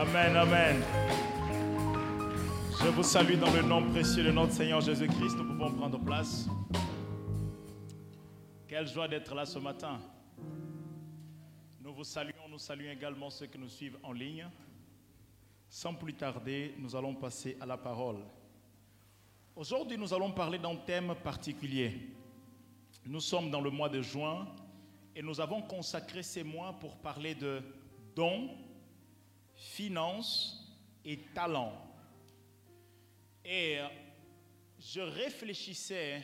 Amen, amen. Je vous salue dans le nom précieux de notre Seigneur Jésus-Christ. Nous pouvons prendre place. Quelle joie d'être là ce matin. Nous vous saluons, nous saluons également ceux qui nous suivent en ligne. Sans plus tarder, nous allons passer à la parole. Aujourd'hui, nous allons parler d'un thème particulier. Nous sommes dans le mois de juin et nous avons consacré ces mois pour parler de dons, finances et talents. Et je réfléchissais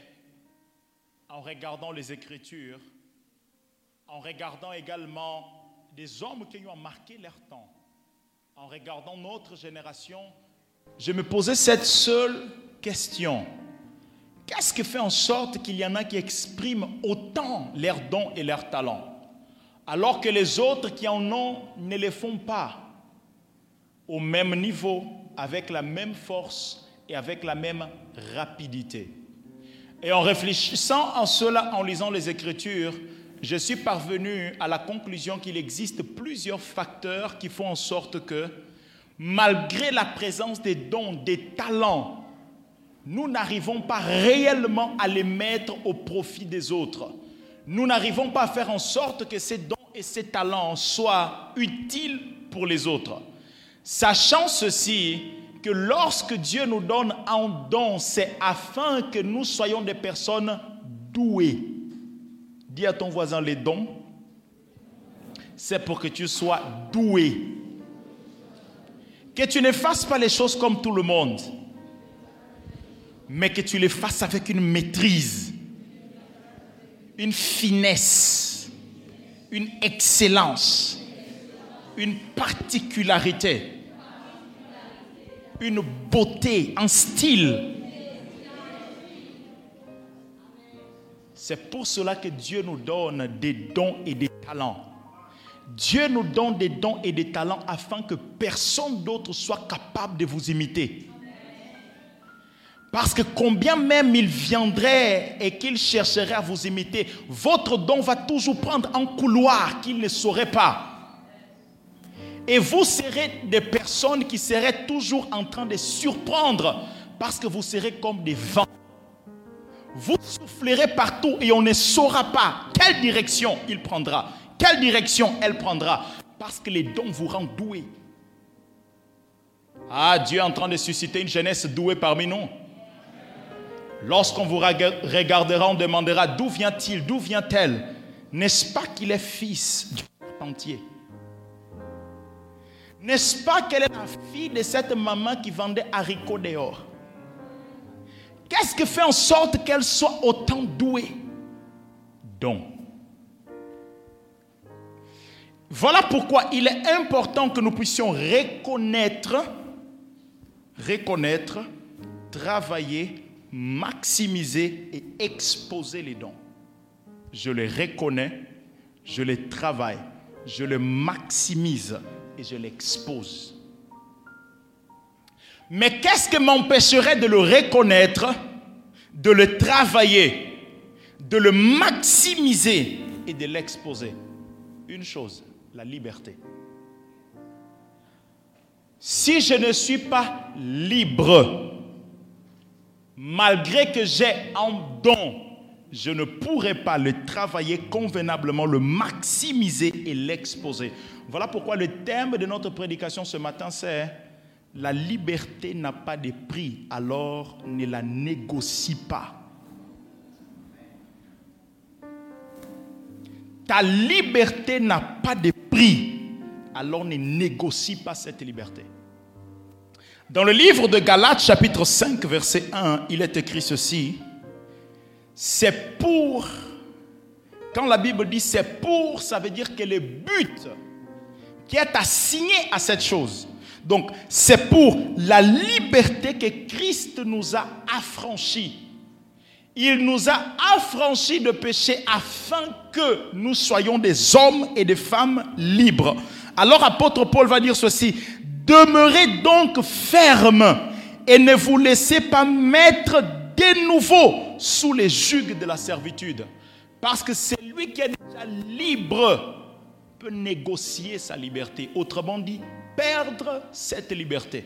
en regardant les Écritures, en regardant également des hommes qui ont marqué leur temps, en regardant notre génération, je me posais cette seule question. Qu'est-ce qui fait en sorte qu'il y en a qui expriment autant leurs dons et leurs talents, alors que les autres qui en ont ne les font pas? Au même niveau, avec la même force et avec la même rapidité Et en réfléchissant en cela, en lisant les Écritures, je suis parvenu à la conclusion qu'il existe plusieurs facteurs qui font en sorte que, malgré la présence des dons, des talents, nous n'arrivons pas réellement à les mettre au profit des autres. Nous n'arrivons pas à faire en sorte que ces dons et ces talents soient utiles pour les autres. Sachant ceci, que lorsque Dieu nous donne un don, c'est afin que nous soyons des personnes douées. Dis à ton voisin les dons, c'est pour que tu sois doué. Que tu ne fasses pas les choses comme tout le monde mais que tu les fasses avec une maîtrise, une finesse, une excellence, une particularité, une beauté, un style. C'est pour cela que Dieu nous donne des dons et des talents. Dieu nous donne des dons et des talents afin que personne d'autre soit capable de vous imiter. Parce que combien même il viendrait et qu'il chercherait à vous imiter, votre don va toujours prendre un couloir qu'il ne saurait pas. Et vous serez des personnes qui seraient toujours en train de surprendre parce que vous serez comme des vents. Vous soufflerez partout et on ne saura pas quelle direction il prendra, quelle direction elle prendra, parce que les dons vous rendent doués. Ah, Dieu est en train de susciter une jeunesse douée parmi nous. Lorsqu'on vous regardera, on demandera d'où vient-il, d'où vient-elle? N'est-ce pas qu'il est fils du entier? N'est-ce pas qu'elle est la fille de cette maman qui vendait haricots dehors? Qu'est-ce qui fait en sorte qu'elle soit autant douée? Donc, voilà pourquoi il est important que nous puissions reconnaître, reconnaître, travailler maximiser et exposer les dons. Je les reconnais, je les travaille, je les maximise et je l'expose. Mais qu'est-ce qui m'empêcherait de le reconnaître, de le travailler, de le maximiser et de l'exposer? Une chose, la liberté. Si je ne suis pas libre, malgré que j'ai un don, je ne pourrai pas le travailler convenablement, le maximiser et l'exposer. Voilà pourquoi le thème de notre prédication ce matin, c'est la liberté n'a pas de prix, alors ne la négocie pas. Ta liberté n'a pas de prix, alors ne négocie pas cette liberté. Dans le livre de Galates chapitre 5 verset 1, il est écrit ceci. C'est pour, quand la Bible dit c'est pour, ça veut dire que le but qui est assigné à cette chose, donc c'est pour la liberté que Christ nous a affranchis. Il nous a affranchis de péché afin que nous soyons des hommes et des femmes libres. Alors apôtre Paul va dire ceci, Demeurez donc ferme et ne vous laissez pas mettre de nouveau sous les juges de la servitude. Parce que c'est lui qui est déjà libre négocier sa liberté. Autrement dit, perdre cette liberté.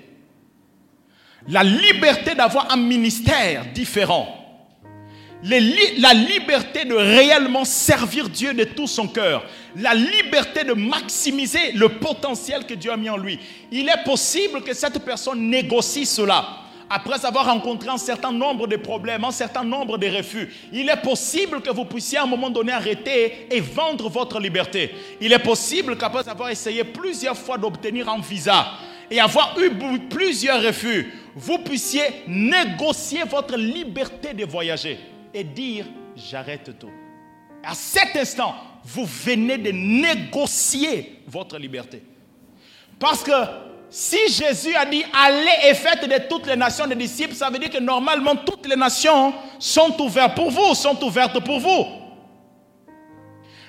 La liberté d'avoir un ministère différent. la liberté de réellement servir Dieu de tout son cœur. La liberté de maximiser le potentiel que Dieu a mis en lui. Il est possible que cette personne négocie cela après avoir rencontré un certain nombre de problèmes, un certain nombre de refus, il est possible que vous puissiez à un moment donné arrêter et vendre votre liberté. Il est possible qu'après avoir essayé plusieurs fois d'obtenir un visa et avoir eu plusieurs refus, vous puissiez négocier votre liberté de voyager et dire j'arrête tout. À cet instant, vous venez de négocier votre liberté. Parce que si Jésus a dit allez et faites de toutes les nations des disciples, ça veut dire que normalement toutes les nations sont ouvertes pour vous, sont ouvertes pour vous.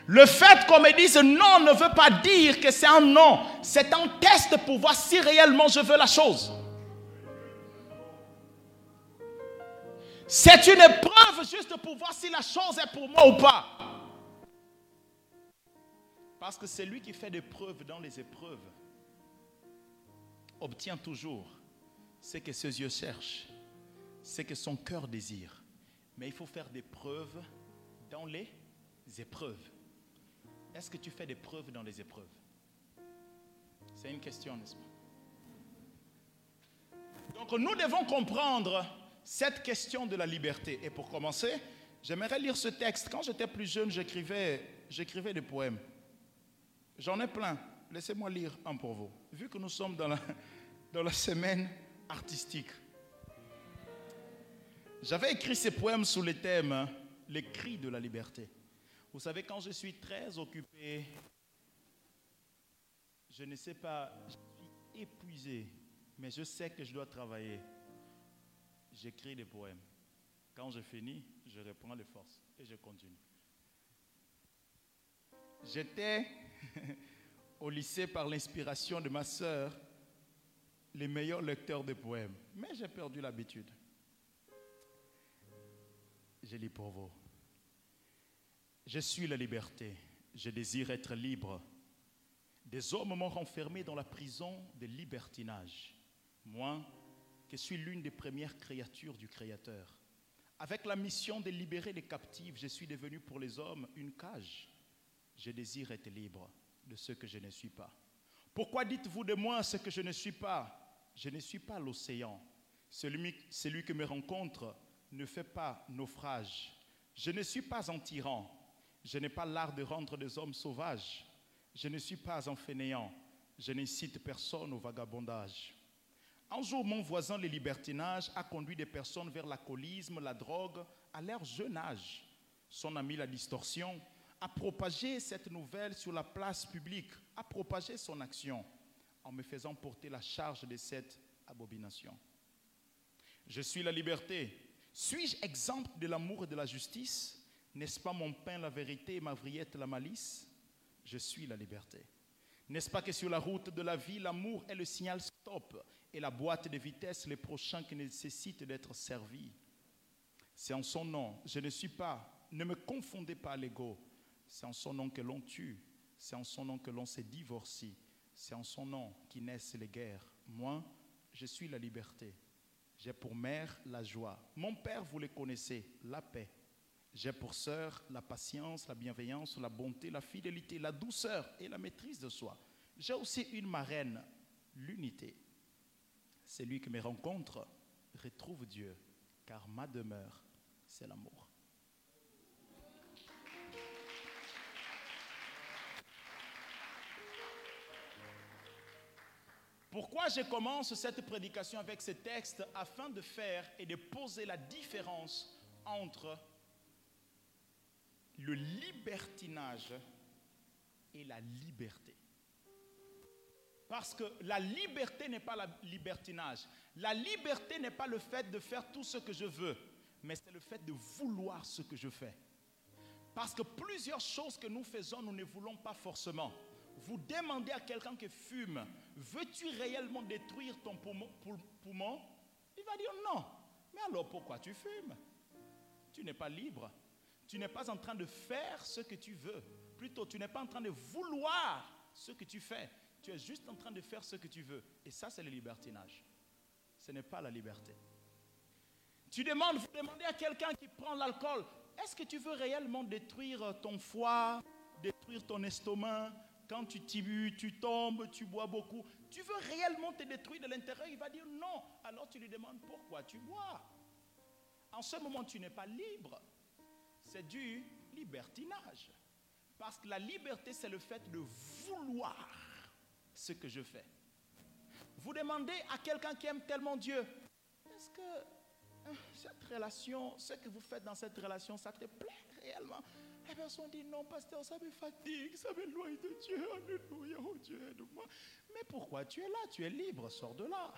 Le fait qu'on me dise non ne veut pas dire que c'est un non, c'est un test pour voir si réellement je veux la chose. C'est une épreuve juste pour voir si la chose est pour moi ou pas. Parce que c'est lui qui fait des preuves dans les épreuves obtient toujours ce que ses yeux cherchent, ce que son cœur désire. Mais il faut faire des preuves dans les épreuves. Est-ce que tu fais des preuves dans les épreuves? C'est une question, n'est-ce pas? Donc nous devons comprendre cette question de la liberté. Et pour commencer, j'aimerais lire ce texte. Quand j'étais plus jeune, j'écrivais, j'écrivais des poèmes. J'en ai plein. Laissez-moi lire un pour vous. Vu que nous sommes dans la, dans la semaine artistique, j'avais écrit ces poèmes sous le thème hein, Les cris de la liberté. Vous savez, quand je suis très occupé, je ne sais pas, je suis épuisé, mais je sais que je dois travailler. J'écris des poèmes. Quand je finis, je reprends les forces et je continue. J'étais au lycée par l'inspiration de ma sœur les meilleurs lecteurs de poèmes. Mais j'ai perdu l'habitude. Je lis pour vous. Je suis la liberté. Je désire être libre. Des hommes m'ont renfermé dans la prison de libertinage. Moi, qui suis l'une des premières créatures du Créateur. Avec la mission de libérer les captifs, je suis devenu pour les hommes une cage. Je désire être libre de ce que je ne suis pas. Pourquoi dites-vous de moi ce que je ne suis pas? Je ne suis pas l'océan. Celui, celui qui me rencontre ne fait pas naufrage. Je ne suis pas un tyran. Je n'ai pas l'art de rendre des hommes sauvages. Je ne suis pas un fainéant. Je n'incite personne au vagabondage. Un jour, mon voisin, le libertinage, a conduit des personnes vers l'alcoolisme, la drogue, à leur jeune âge. Son ami, la distorsion, a propagé cette nouvelle sur la place publique, a propagé son action en me faisant porter la charge de cette abomination. Je suis la liberté. Suis-je exempt de l'amour et de la justice? N'est-ce pas mon pain la vérité et ma vriette la malice? Je suis la liberté. N'est-ce pas que sur la route de la vie, l'amour est le signal stop et la boîte de vitesse les prochains qui nécessitent d'être servis? C'est en son nom. Je ne suis pas, ne me confondez pas l'ego. C'est en son nom que l'on tue. C'est en son nom que l'on se divorcie. C'est en son nom qui naissent les guerres. Moi, je suis la liberté. J'ai pour mère la joie. Mon père, vous le connaissez, la paix. J'ai pour sœur la patience, la bienveillance, la bonté, la fidélité, la douceur et la maîtrise de soi. J'ai aussi une marraine, l'unité. Celui qui me rencontre retrouve Dieu, car ma demeure, c'est l'amour. Pourquoi je commence cette prédication avec ce texte afin de faire et de poser la différence entre le libertinage et la liberté. Parce que la liberté n'est pas le libertinage. La liberté n'est pas le fait de faire tout ce que je veux, mais c'est le fait de vouloir ce que je fais. Parce que plusieurs choses que nous faisons, nous ne voulons pas forcément vous demandez à quelqu'un qui fume, veux-tu réellement détruire ton poumon, Il va dire non. Mais alors pourquoi tu fumes? Tu n'es pas libre. Tu n'es pas en train de faire ce que tu veux. Plutôt, tu n'es pas en train de vouloir ce que tu fais. Tu es juste en train de faire ce que tu veux. Et ça, c'est le libertinage. Ce n'est pas la liberté. Tu demandes, vous demandez à quelqu'un qui prend l'alcool, est-ce que tu veux réellement détruire ton foie, détruire ton estomac Quand tu tibues, tu tombes, tu bois beaucoup. Tu veux réellement te détruire de l'intérieur Il va dire non. Alors tu lui demandes pourquoi tu bois? En ce moment, tu n'es pas libre. C'est du libertinage. Parce que la liberté, c'est le fait de vouloir ce que je fais. Vous demandez à quelqu'un qui aime tellement Dieu, est-ce que hein, cette relation, ce que vous faites dans cette relation, ça te plaît réellement? La personne dit non, pasteur, ça me fatigue, ça m'éloigne de Dieu. Alléluia, oh Dieu, aide-moi. Mais pourquoi tu es là? Tu es libre, sors de là.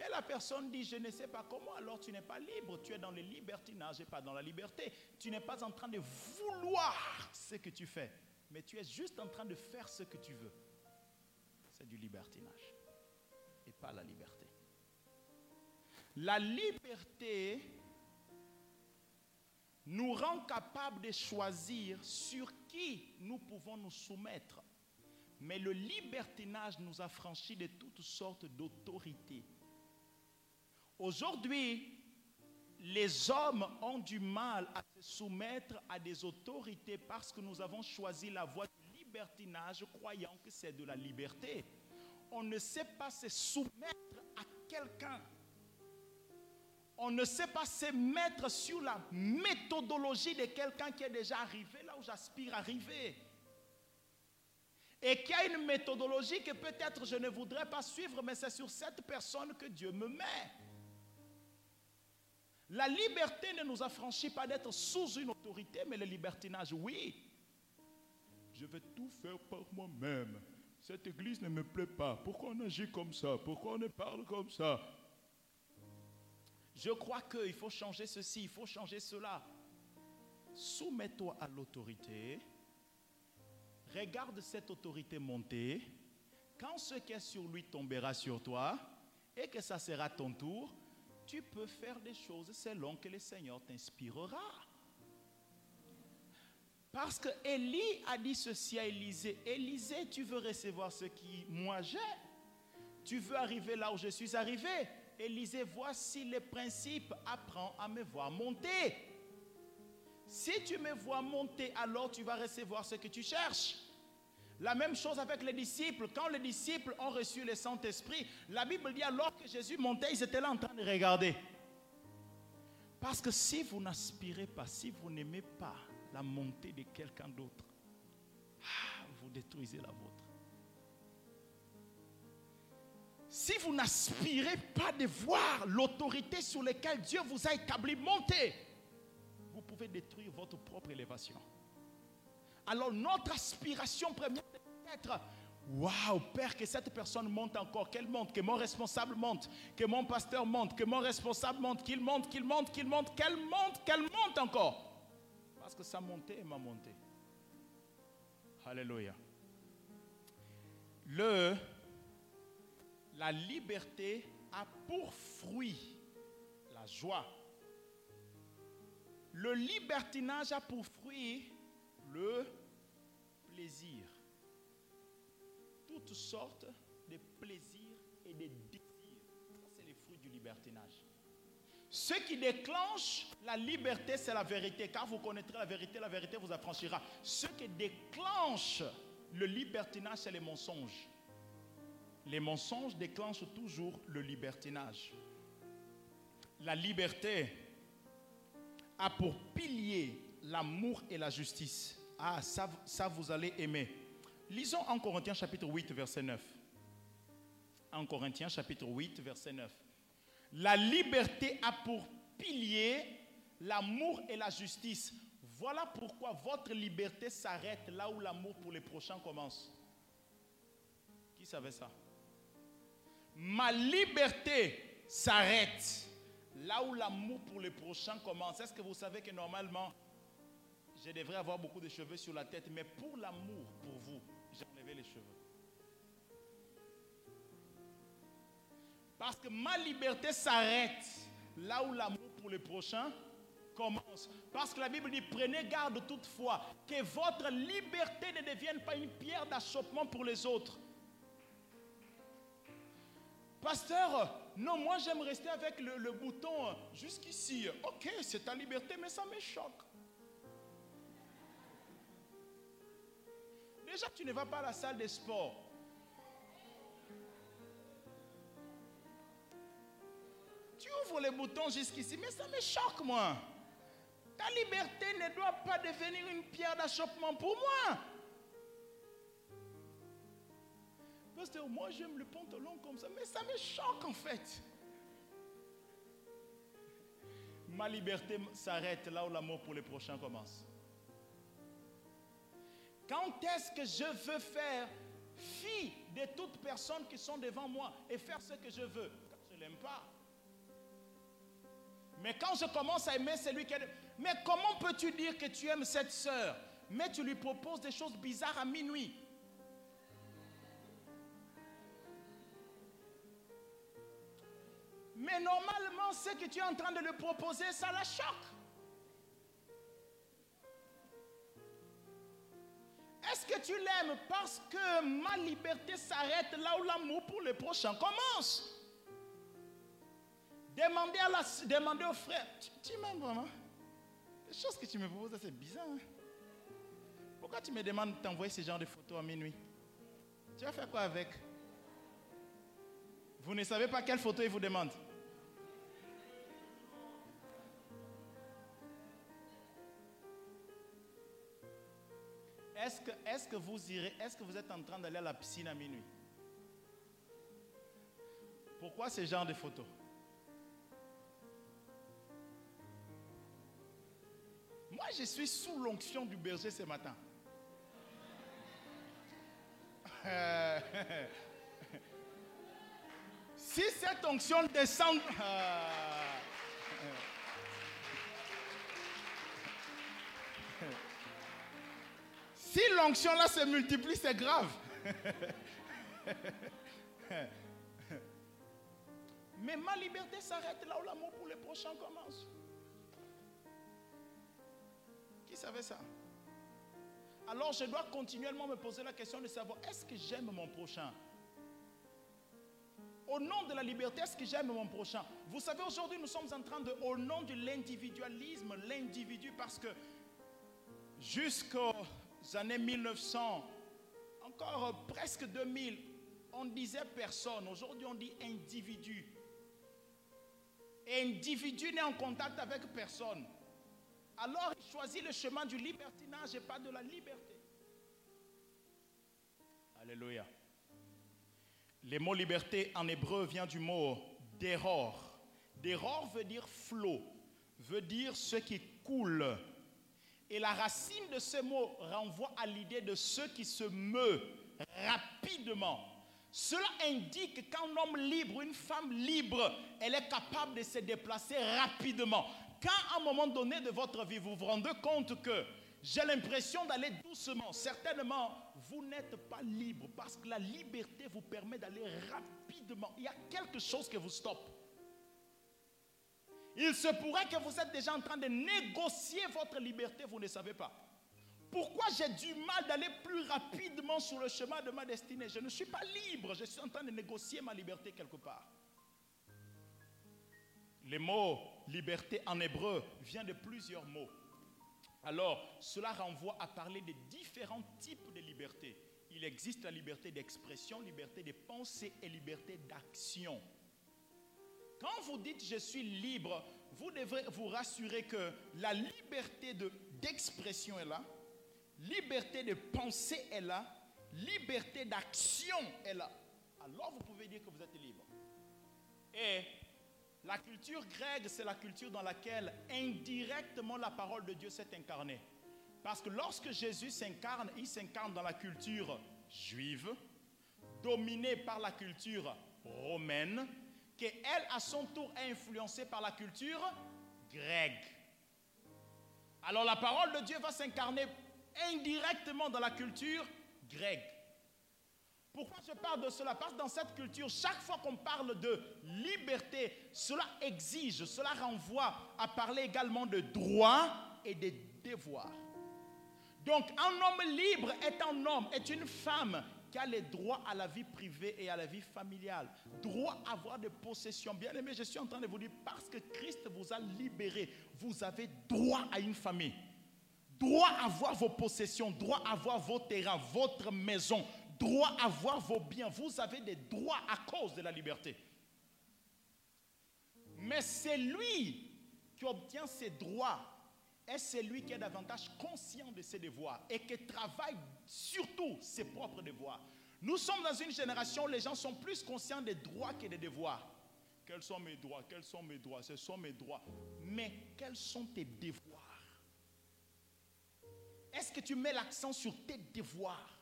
Et la personne dit, je ne sais pas comment, alors tu n'es pas libre, tu es dans le libertinage et pas dans la liberté. Tu n'es pas en train de vouloir ce que tu fais, mais tu es juste en train de faire ce que tu veux. C'est du libertinage et pas la liberté. La liberté nous rend capables de choisir sur qui nous pouvons nous soumettre. Mais le libertinage nous a franchi de toutes sortes d'autorités Aujourd'hui, les hommes ont du mal à se soumettre à des autorités parce que nous avons choisi la voie du libertinage croyant que c'est de la liberté. On ne sait pas se soumettre à quelqu'un. On ne sait pas se mettre sur la méthodologie de quelqu'un qui est déjà arrivé là où j'aspire à arriver. Et qui a une méthodologie que peut-être je ne voudrais pas suivre, mais c'est sur cette personne que Dieu me met. La liberté ne nous affranchit pas d'être sous une autorité, mais le libertinage, oui. Je vais tout faire par moi-même. Cette église ne me plaît pas. Pourquoi on agit comme ça? Pourquoi on ne parle comme ça? Je crois qu'il faut changer ceci, il faut changer cela. Soumets-toi à l'autorité. Regarde cette autorité monter. Quand ce qui est sur lui tombera sur toi et que ça sera ton tour, tu peux faire des choses selon que le Seigneur t'inspirera. Parce que Élie a dit ceci à Élisée. Élisée, tu veux recevoir ce qui moi j'ai. Tu veux arriver là où je suis arrivé. Élisée, voici les principes. Apprends à me voir monter. Si tu me vois monter, alors tu vas recevoir ce que tu cherches. La même chose avec les disciples. Quand les disciples ont reçu le Saint-Esprit, la Bible dit alors que Jésus montait, ils étaient là en train de regarder. Parce que si vous n'aspirez pas, si vous n'aimez pas la montée de quelqu'un d'autre, ah, vous détruisez la vôtre. Si vous n'aspirez pas de voir l'autorité sur laquelle Dieu vous a établi monter, vous pouvez détruire votre propre élévation. Alors notre aspiration première est être Waouh, Père, que cette personne monte encore, qu'elle monte, que mon responsable monte, que mon pasteur monte, que mon responsable monte, qu'il monte, qu'il monte, qu'il monte, qu'elle monte, qu'elle monte encore. Parce que ça montait et m'a monté. Alléluia. Le, la liberté a pour fruit la joie. Le libertinage a pour fruit le plaisir. Toutes sortes de plaisirs et de désirs. C'est les fruits du libertinage. Ce qui déclenche la liberté, c'est la vérité. Car vous connaîtrez la vérité, la vérité vous affranchira. Ce qui déclenche le libertinage, c'est les mensonges. Les mensonges déclenchent toujours le libertinage. La liberté a pour pilier l'amour et la justice. Ah, ça, ça vous allez aimer. Lisons en Corinthiens chapitre 8, verset 9. En Corinthiens chapitre 8, verset 9. La liberté a pour pilier l'amour et la justice. Voilà pourquoi votre liberté s'arrête là où l'amour pour les prochains commence. Qui savait ça? Ma liberté s'arrête là où l'amour pour les prochains commence. Est-ce que vous savez que normalement, je devrais avoir beaucoup de cheveux sur la tête, mais pour l'amour pour vous, j'ai enlevé les cheveux. Parce que ma liberté s'arrête là où l'amour pour le prochain commence. Parce que la Bible dit, prenez garde toutefois que votre liberté ne devienne pas une pierre d'achoppement pour les autres. Pasteur, non, moi j'aime rester avec le, bouton jusqu'ici. Ok, c'est ta liberté, mais ça me choque. Déjà, tu ne vas pas à la salle de sport. Tu ouvres les boutons jusqu'ici, mais ça me choque, moi. Ta liberté ne doit pas devenir une pierre d'achoppement pour moi. Moi j'aime le pantalon comme ça, mais ça me choque en fait. Ma liberté s'arrête là où l'amour pour les prochains commence. Quand est-ce que je veux faire fi de toutes personnes qui sont devant moi et faire ce que je veux? Je ne l'aime pas. Mais quand je commence à aimer celui qui est... Mais comment peux-tu dire que tu aimes cette sœur? Mais tu lui proposes des choses bizarres à minuit. Mais normalement, ce que tu es en train de lui proposer, ça la choque. Est-ce que tu l'aimes parce que ma liberté s'arrête là où l'amour pour le prochain commence? Demandez, à la, demandez au frère, tu, m'aimes vraiment? Les choses que tu me proposes, c'est bizarre. Hein? Pourquoi tu me demandes de t'envoyer ce genre de photos à minuit? Tu vas faire quoi avec? Vous ne savez pas quelle photo il vous demande Est-ce que, vous irez, est-ce que vous êtes en train d'aller à la piscine à minuit? Pourquoi ce genre de photos? Moi, je suis sous l'onction du berger ce matin. si cette onction descend... Si l'onction là se multiplie, c'est grave. Mais ma liberté s'arrête là où l'amour pour les prochains commence. Qui savait ça? Alors je dois continuellement me poser la question de savoir, est-ce que j'aime mon prochain? Au nom de la liberté, est-ce que j'aime mon prochain? Vous savez, aujourd'hui, nous sommes en train de, au nom de l'individualisme, l'individu, parce que jusqu'au années 1900, encore presque 2000, on disait personne. Aujourd'hui, on dit individu. Et individu n'est en contact avec personne. Alors, il choisit le chemin du libertinage et pas de la liberté. Alléluia. Le mot liberté en hébreu vient du mot d'error. D'error veut dire flot, veut dire ce qui coule, et la racine de ce mot renvoie à l'idée de ce qui se meut rapidement. Cela indique qu'un homme libre, une femme libre, elle est capable de se déplacer rapidement. Quand à un moment donné de votre vie, vous vous rendez compte que j'ai l'impression d'aller doucement, certainement, vous n'êtes pas libre parce que la liberté vous permet d'aller rapidement. Il y a quelque chose qui vous stoppe. Il se pourrait que vous êtes déjà en train de négocier votre liberté, vous ne savez pas. Pourquoi j'ai du mal d'aller plus rapidement sur le chemin de ma destinée? Je ne suis pas libre, je suis en train de négocier ma liberté quelque part. Le mot liberté en hébreu vient de plusieurs mots. Alors, cela renvoie à parler de différents types de liberté. Il existe la liberté d'expression, liberté de pensée et liberté d'action. Quand vous dites je suis libre, vous devrez vous rassurer que la liberté d'expression est là, liberté de penser est là, liberté d'action est là. Alors vous pouvez dire que vous êtes libre. Et la culture grecque, c'est la culture dans laquelle indirectement la parole de Dieu s'est incarnée. Parce que lorsque Jésus s'incarne, il s'incarne dans la culture juive, dominée par la culture romaine, qu'elle, à son tour, est influencée par la culture grecque. Alors la parole de Dieu va s'incarner indirectement dans la culture grecque. Pourquoi je parle de cela? Parce que dans cette culture, chaque fois qu'on parle de liberté, cela exige, cela renvoie à parler également de droits et de devoirs. Donc un homme libre est un homme, est une femme qui a les droits à la vie privée et à la vie familiale. Droit à avoir des possessions. Bien aimé, je suis en train de vous dire, parce que Christ vous a libéré, vous avez droit à une famille. Droit à avoir vos possessions, droit à avoir vos terrains, votre maison, droit à avoir vos biens. Vous avez des droits à cause de la liberté. Mais c'est lui qui obtient ses droits est celui qui est davantage conscient de ses devoirs et qui travaille surtout ses propres devoirs. Nous sommes dans une génération où les gens sont plus conscients des droits que des devoirs. Quels sont mes droits? Quels sont mes droits? Ce sont mes droits. Mais quels sont tes devoirs? Est-ce que tu mets l'accent sur tes devoirs?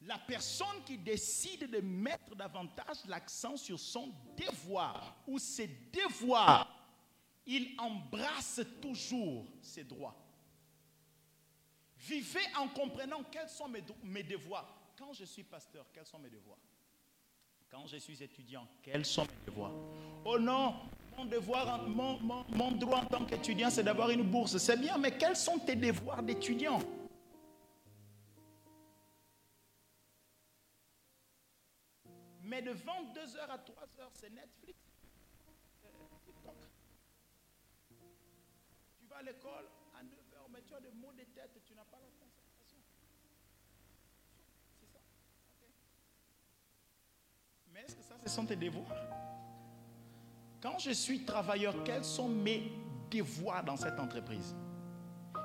La personne qui décide de mettre davantage l'accent sur son devoir ou ses devoirs il embrasse toujours ses droits. Vivez en comprenant quels sont mes, devoirs. Quand je suis pasteur, quels sont mes devoirs? Quand je suis étudiant, quels sont mes devoirs? Oh non, mon devoir, mon, mon droit en tant qu'étudiant, c'est d'avoir une bourse. C'est bien, mais quels sont tes devoirs d'étudiant? Mais de 22h à 3h, c'est Netflix. À l'école à 9h, mais tu as des mots de tête, tu n'as pas la concentration. C'est ça. Mais est-ce que ça, ce sont tes devoirs? Quand je suis travailleur, quels sont mes devoirs dans cette entreprise?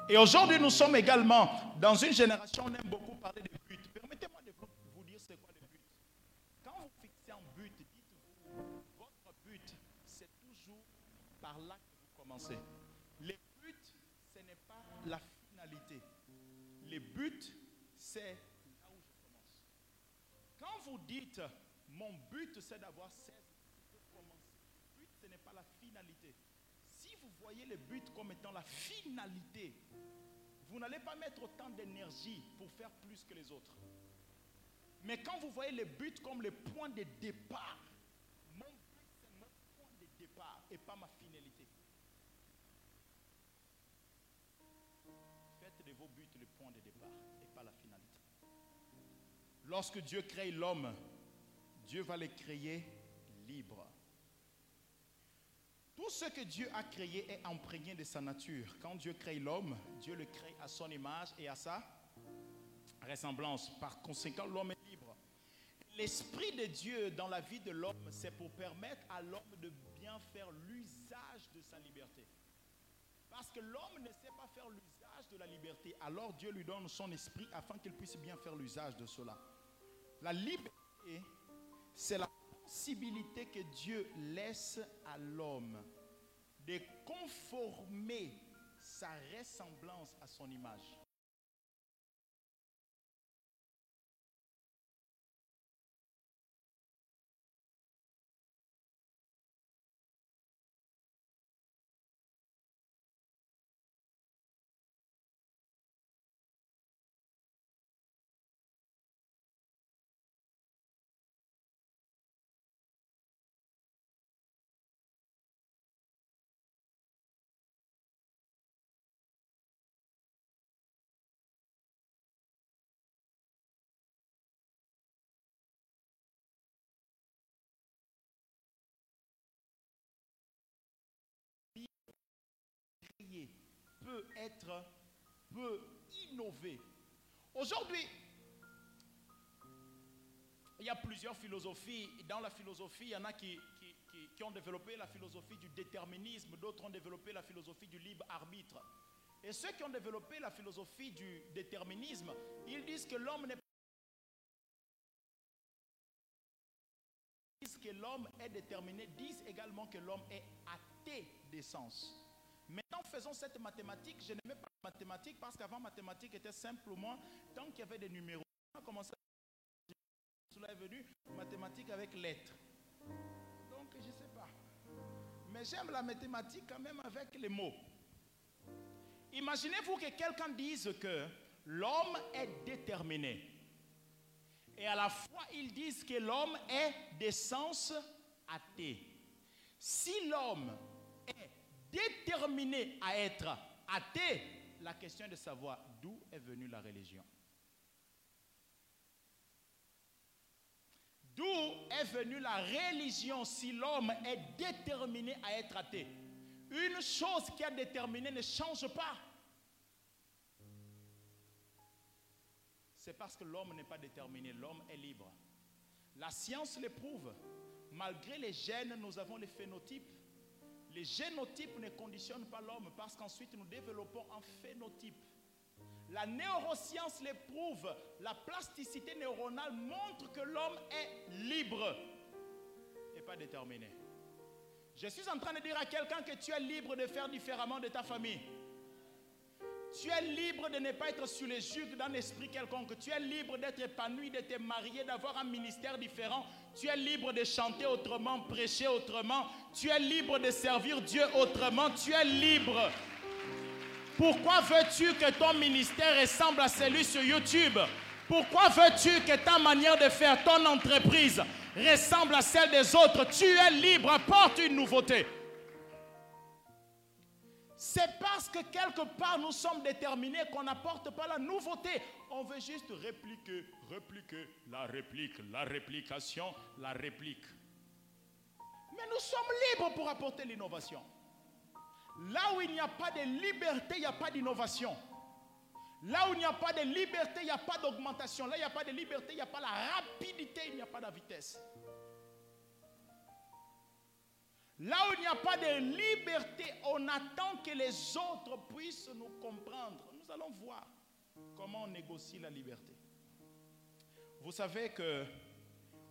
Et aujourd'hui, nous sommes également dans une génération, on aime beaucoup parler de buts. Permettez-moi de vous dire c'est quoi le but. Quand vous fixez un but, dites-vous, votre but, c'est toujours par là que vous commencez but, c'est là où je commence. Quand vous dites, mon but, c'est d'avoir 16, commencer. Le but, ce n'est pas la finalité. Si vous voyez le but comme étant la finalité, vous n'allez pas mettre autant d'énergie pour faire plus que les autres. Mais quand vous voyez le but comme le point de départ, mon but, c'est mon point de départ et pas ma finalité. Vos buts le point de départ et pas la finalité. Lorsque Dieu crée l'homme, Dieu va le créer libre. Tout ce que Dieu a créé est imprégné de sa nature. Quand Dieu crée l'homme, Dieu le crée à son image et à sa ressemblance. Par conséquent, l'homme est libre. L'Esprit de Dieu dans la vie de l'homme, c'est pour permettre à l'homme de bien faire l'usage de sa liberté. Parce que l'homme ne sait pas faire l'usage de la liberté, alors Dieu lui donne son esprit afin qu'il puisse bien faire l'usage de cela. La liberté, c'est la possibilité que Dieu laisse à l'homme de conformer sa ressemblance à son image. Peut être, peut innover. Aujourd'hui, il y a plusieurs philosophies. Dans la philosophie, il y en a qui, qui, ont développé la philosophie du déterminisme, d'autres ont développé la philosophie du libre arbitre. Et ceux qui ont développé la philosophie du déterminisme, ils disent que l'homme n'est disent que l'homme est déterminé, disent également que l'homme est athée d'essence. Maintenant, faisons cette mathématique. Je n'aimais pas la mathématique parce qu'avant, mathématique était simplement, tant qu'il y avait des numéros, on a commencé. Cela est venu, mathématique avec lettres. Donc, je ne sais pas. Mais j'aime la mathématique quand même avec les mots. Imaginez-vous que quelqu'un dise que l'homme est déterminé. Et à la fois, ils disent que l'homme est d'essence athée. Si l'homme est déterminé à être athée, la question est de savoir d'où est venue la religion. D'où est venue la religion si l'homme est déterminé à être athée? Une chose qui a déterminé ne change pas. C'est parce que l'homme n'est pas déterminé, l'homme est libre. La science l'éprouve. Malgré les gènes, nous avons les phénotypes. Les génotypes ne conditionnent pas l'homme parce qu'ensuite nous développons un phénotype. La neuroscience l'éprouve. La plasticité neuronale montre que l'homme est libre et pas déterminé. Je suis en train de dire à quelqu'un que tu es libre de faire différemment de ta famille. Tu es libre de ne pas être sous les juges d'un esprit quelconque. Tu es libre d'être épanoui, de te marier, d'avoir un ministère différent. Tu es libre de chanter autrement, prêcher autrement. Tu es libre de servir Dieu autrement. Tu es libre. Pourquoi veux-tu que ton ministère ressemble à celui sur YouTube? Pourquoi veux-tu que ta manière de faire ton entreprise ressemble à celle des autres? Tu es libre, apporte une nouveauté. C'est parce que quelque part nous sommes déterminés qu'on n'apporte pas la nouveauté. On veut juste répliquer, répliquer, la réplique, la réplication, la réplique. Mais nous sommes libres pour apporter l'innovation. Là où il n'y a pas de liberté, il n'y a pas d'innovation. Là où il n'y a pas de liberté, il n'y a pas d'augmentation. Là, il n'y a pas de liberté, il n'y a pas la rapidité, il n'y a pas la vitesse. Là où il n'y a pas de liberté, on attend que les autres puissent nous comprendre. Nous allons voir comment on négocie la liberté. Vous savez que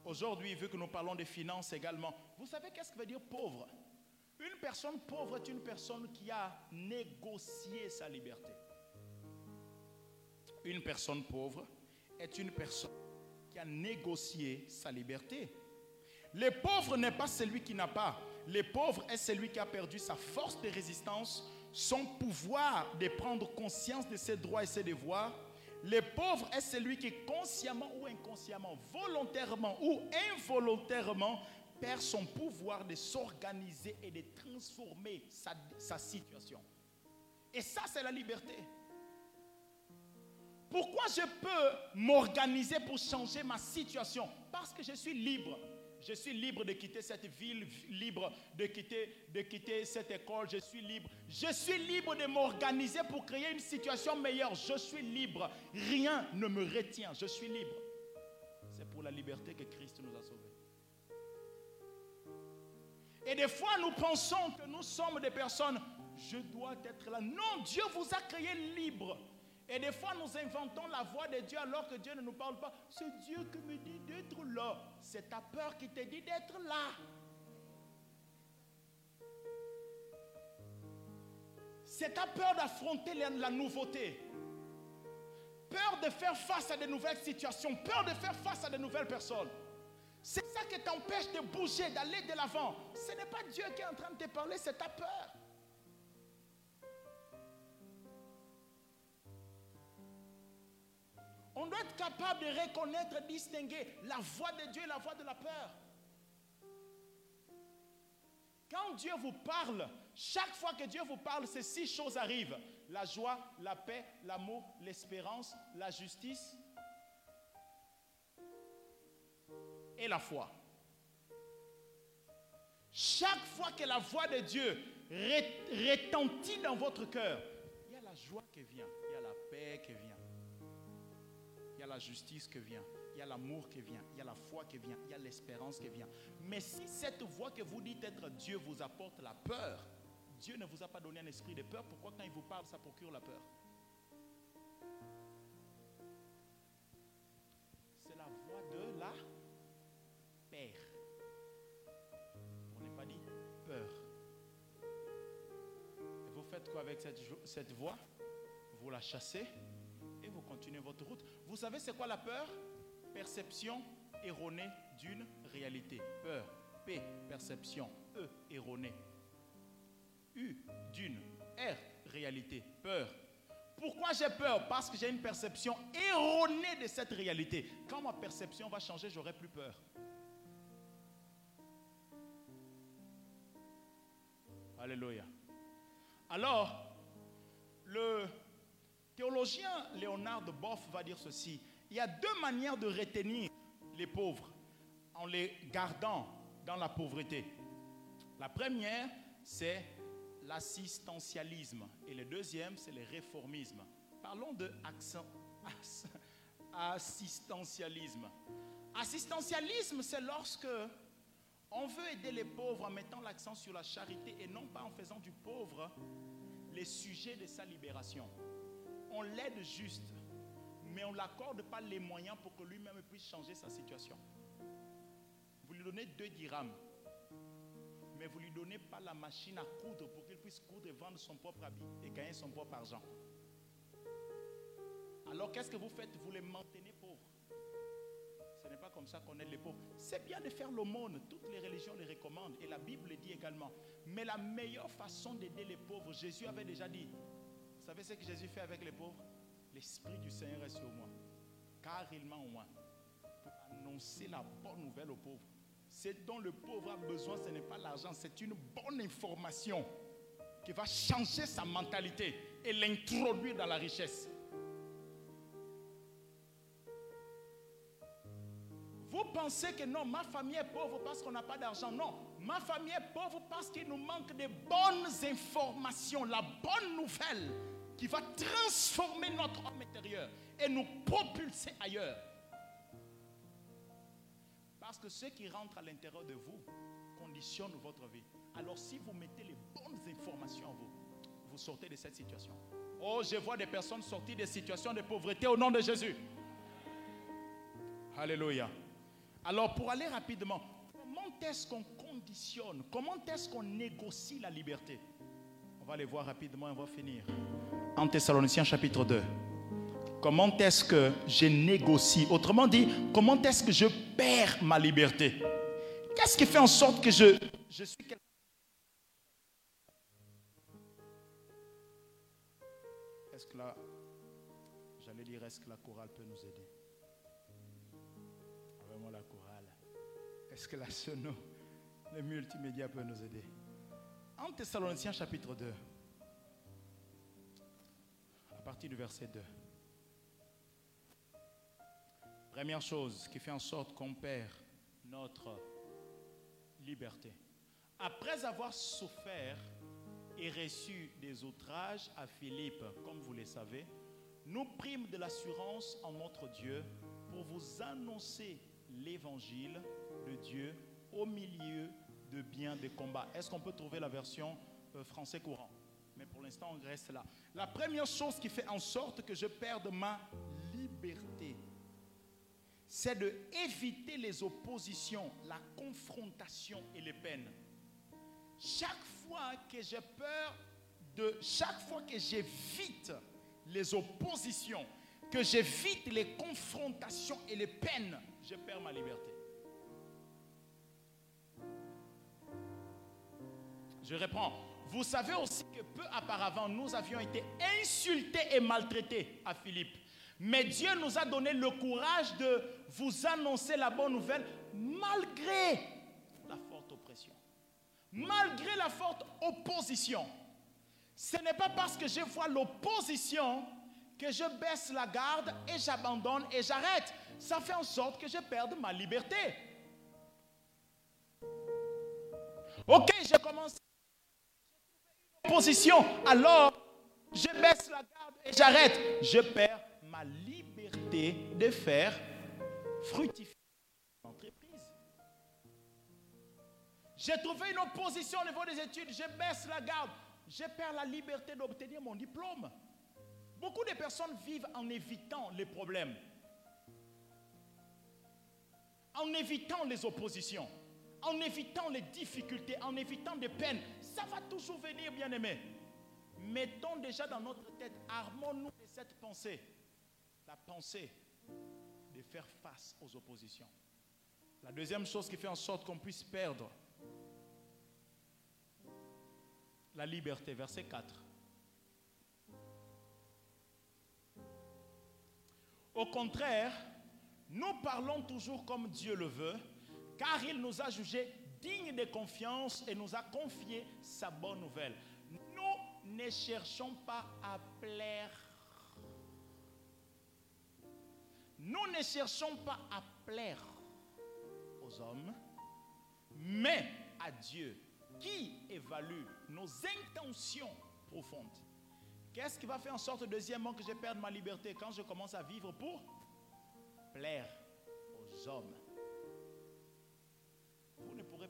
aujourd'hui, vu que nous parlons de finances également, vous savez qu'est-ce que veut dire pauvre? Une personne pauvre est une personne qui a négocié sa liberté. Une personne pauvre est une personne qui a négocié sa liberté. Le pauvre n'est pas celui qui n'a pas. Le pauvre est celui qui a perdu sa force de résistance, son pouvoir de prendre conscience de ses droits et ses devoirs. Le pauvre est celui qui consciemment ou inconsciemment, volontairement ou involontairement perd son pouvoir de s'organiser et de transformer sa, sa situation. Et ça, c'est la liberté. Pourquoi je peux m'organiser pour changer ma situation? Parce que je suis libre. Je suis libre de quitter cette ville, libre de quitter, de quitter cette école, je suis libre. Je suis libre de m'organiser pour créer une situation meilleure. Je suis libre. Rien ne me retient. Je suis libre. C'est pour la liberté que Christ nous a sauvés. Et des fois, nous pensons que nous sommes des personnes, je dois être là. Non, Dieu vous a créé libre. Et des fois, nous inventons la voix de Dieu alors que Dieu ne nous parle pas. C'est Dieu qui me dit d'être là. C'est ta peur qui te dit d'être là. C'est ta peur d'affronter la, nouveauté. Peur de faire face à de nouvelles situations. Peur de faire face à de nouvelles personnes. C'est ça qui t'empêche de bouger, d'aller de l'avant. Ce n'est pas Dieu qui est en train de te parler, c'est ta peur. On doit être capable de reconnaître, distinguer la voix de Dieu et la voix de la peur. Quand Dieu vous parle, chaque fois que Dieu vous parle, ces six choses arrivent. La joie, la paix, l'amour, l'espérance, la justice et la foi. Chaque fois que la voix de Dieu retentit dans votre cœur, il y a la joie qui vient, il y a la paix qui vient la justice qui vient, il y a l'amour qui vient, il y a la foi qui vient, il y a l'espérance qui vient. Mais si cette voix que vous dites être Dieu vous apporte la peur, Dieu ne vous a pas donné un esprit de peur, pourquoi quand il vous parle, ça procure la peur? C'est la voix de la peur. On n'est pas dit peur. Et vous faites quoi avec cette, voix? Vous la chassez? Continuez votre route. Vous savez c'est quoi la peur? Perception erronée d'une réalité. Peur. P, perception. E, erronée. U, d'une. R, réalité. Peur. Pourquoi j'ai peur? Parce que j'ai une perception erronée de cette réalité. Quand ma perception va changer, j'aurai plus peur. Alléluia. Alors, le théologien Léonard de Boff va dire ceci. Il y a deux manières de retenir les pauvres en les gardant dans la pauvreté. La première, c'est l'assistentialisme. Et le deuxième, c'est le réformisme. Parlons de assistentialisme. Assistentialisme, c'est lorsque on veut aider les pauvres en mettant l'accent sur la charité et non pas en faisant du pauvre les sujets de sa libération. On l'aide juste, mais on ne l'accorde pas les moyens pour que lui-même puisse changer sa situation. Vous lui donnez deux dirhams, mais vous ne lui donnez pas la machine à coudre pour qu'il puisse coudre et vendre son propre habit et gagner son propre argent. Alors qu'est-ce que vous faites? Vous les maintenez pauvres. Ce n'est pas comme ça qu'on aide les pauvres. C'est bien de faire l'aumône. Toutes les religions les recommandent et la Bible le dit également. Mais la meilleure façon d'aider les pauvres, Jésus avait déjà dit. Savez ce que Jésus fait avec les pauvres? L'Esprit du Seigneur est sur moi. Car il m'a au moins pour annoncer la bonne nouvelle aux pauvres. Ce dont le pauvre a besoin, ce n'est pas l'argent, c'est une bonne information qui va changer sa mentalité et l'introduire dans la richesse. Vous pensez que non, ma famille est pauvre parce qu'on n'a pas d'argent. Non, ma famille est pauvre parce qu'il nous manque de bonnes informations, la bonne nouvelle qui va transformer notre homme intérieur et nous propulser ailleurs. Parce que ce qui rentre à l'intérieur de vous conditionne votre vie. Alors si vous mettez les bonnes informations en vous, vous sortez de cette situation. Oh, je vois des personnes sortir des situations de pauvreté au nom de Jésus. Alléluia. Alors pour aller rapidement, comment est-ce qu'on conditionne, comment est-ce qu'on négocie la liberté? On va aller voir rapidement et on va finir. En Thessaloniciens chapitre 2. Comment est-ce que je négocie? Autrement dit, comment est-ce que je perds ma liberté? Qu'est-ce qui fait en sorte que je, je suis Est-ce que là, j'allais dire, est-ce que la chorale peut nous aider? Vraiment la chorale. Est-ce que la sono, le multimédia peut nous aider? En Thessaloniciens chapitre 2, à partir du verset 2. Première chose qui fait en sorte qu'on perd notre liberté. Après avoir souffert et reçu des outrages à Philippe, comme vous le savez, nous prîmes de l'assurance en notre Dieu pour vous annoncer l'évangile de Dieu au milieu de bien des combats. Est-ce qu'on peut trouver la version euh, français courant? Mais pour l'instant, on reste là. La première chose qui fait en sorte que je perde ma liberté, c'est de éviter les oppositions, la confrontation et les peines. Chaque fois que j'ai peur de, chaque fois que j'évite les oppositions, que j'évite les confrontations et les peines, je perds ma liberté. Je reprends. Vous savez aussi que peu auparavant, nous avions été insultés et maltraités à Philippe. Mais Dieu nous a donné le courage de vous annoncer la bonne nouvelle malgré la forte oppression, malgré la forte opposition. Ce n'est pas parce que je vois l'opposition que je baisse la garde et j'abandonne et j'arrête. Ça fait en sorte que je perde ma liberté. Ok, je commence alors je baisse la garde et j'arrête. Je perds ma liberté de faire fructifier l'entreprise. J'ai trouvé une opposition au niveau des études, je baisse la garde, je perds la liberté d'obtenir mon diplôme. Beaucoup de personnes vivent en évitant les problèmes, en évitant les oppositions, en évitant les difficultés, en évitant des peines. Ça va toujours venir, bien aimé. Mettons déjà dans notre tête, armons-nous de cette pensée la pensée de faire face aux oppositions. La deuxième chose qui fait en sorte qu'on puisse perdre la liberté, verset 4. Au contraire, nous parlons toujours comme Dieu le veut, car il nous a jugés dignes de confiance et nous a confié sa bonne nouvelle. Nous ne cherchons pas à plaire. Nous ne cherchons pas à plaire aux hommes, mais à Dieu qui évalue nos intentions profondes. Qu'est-ce qui va faire en sorte, deuxièmement, que je perde ma liberté quand je commence à vivre pour plaire aux hommes?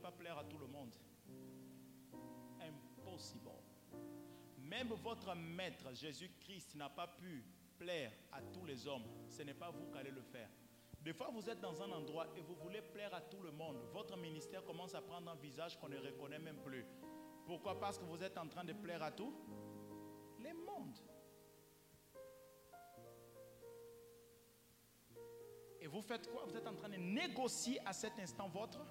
Pas plaire à tout le monde. Impossible. Même votre maître Jésus-Christ n'a pas pu plaire à tous les hommes. Ce n'est pas vous qui allez le faire. Des fois, vous êtes dans un endroit et vous voulez plaire à tout le monde. Votre ministère commence à prendre un visage qu'on ne reconnaît même plus. Pourquoi? Parce que vous êtes en train de plaire à tout les mondes. Et vous faites quoi? Vous êtes en train de négocier à cet instant votre.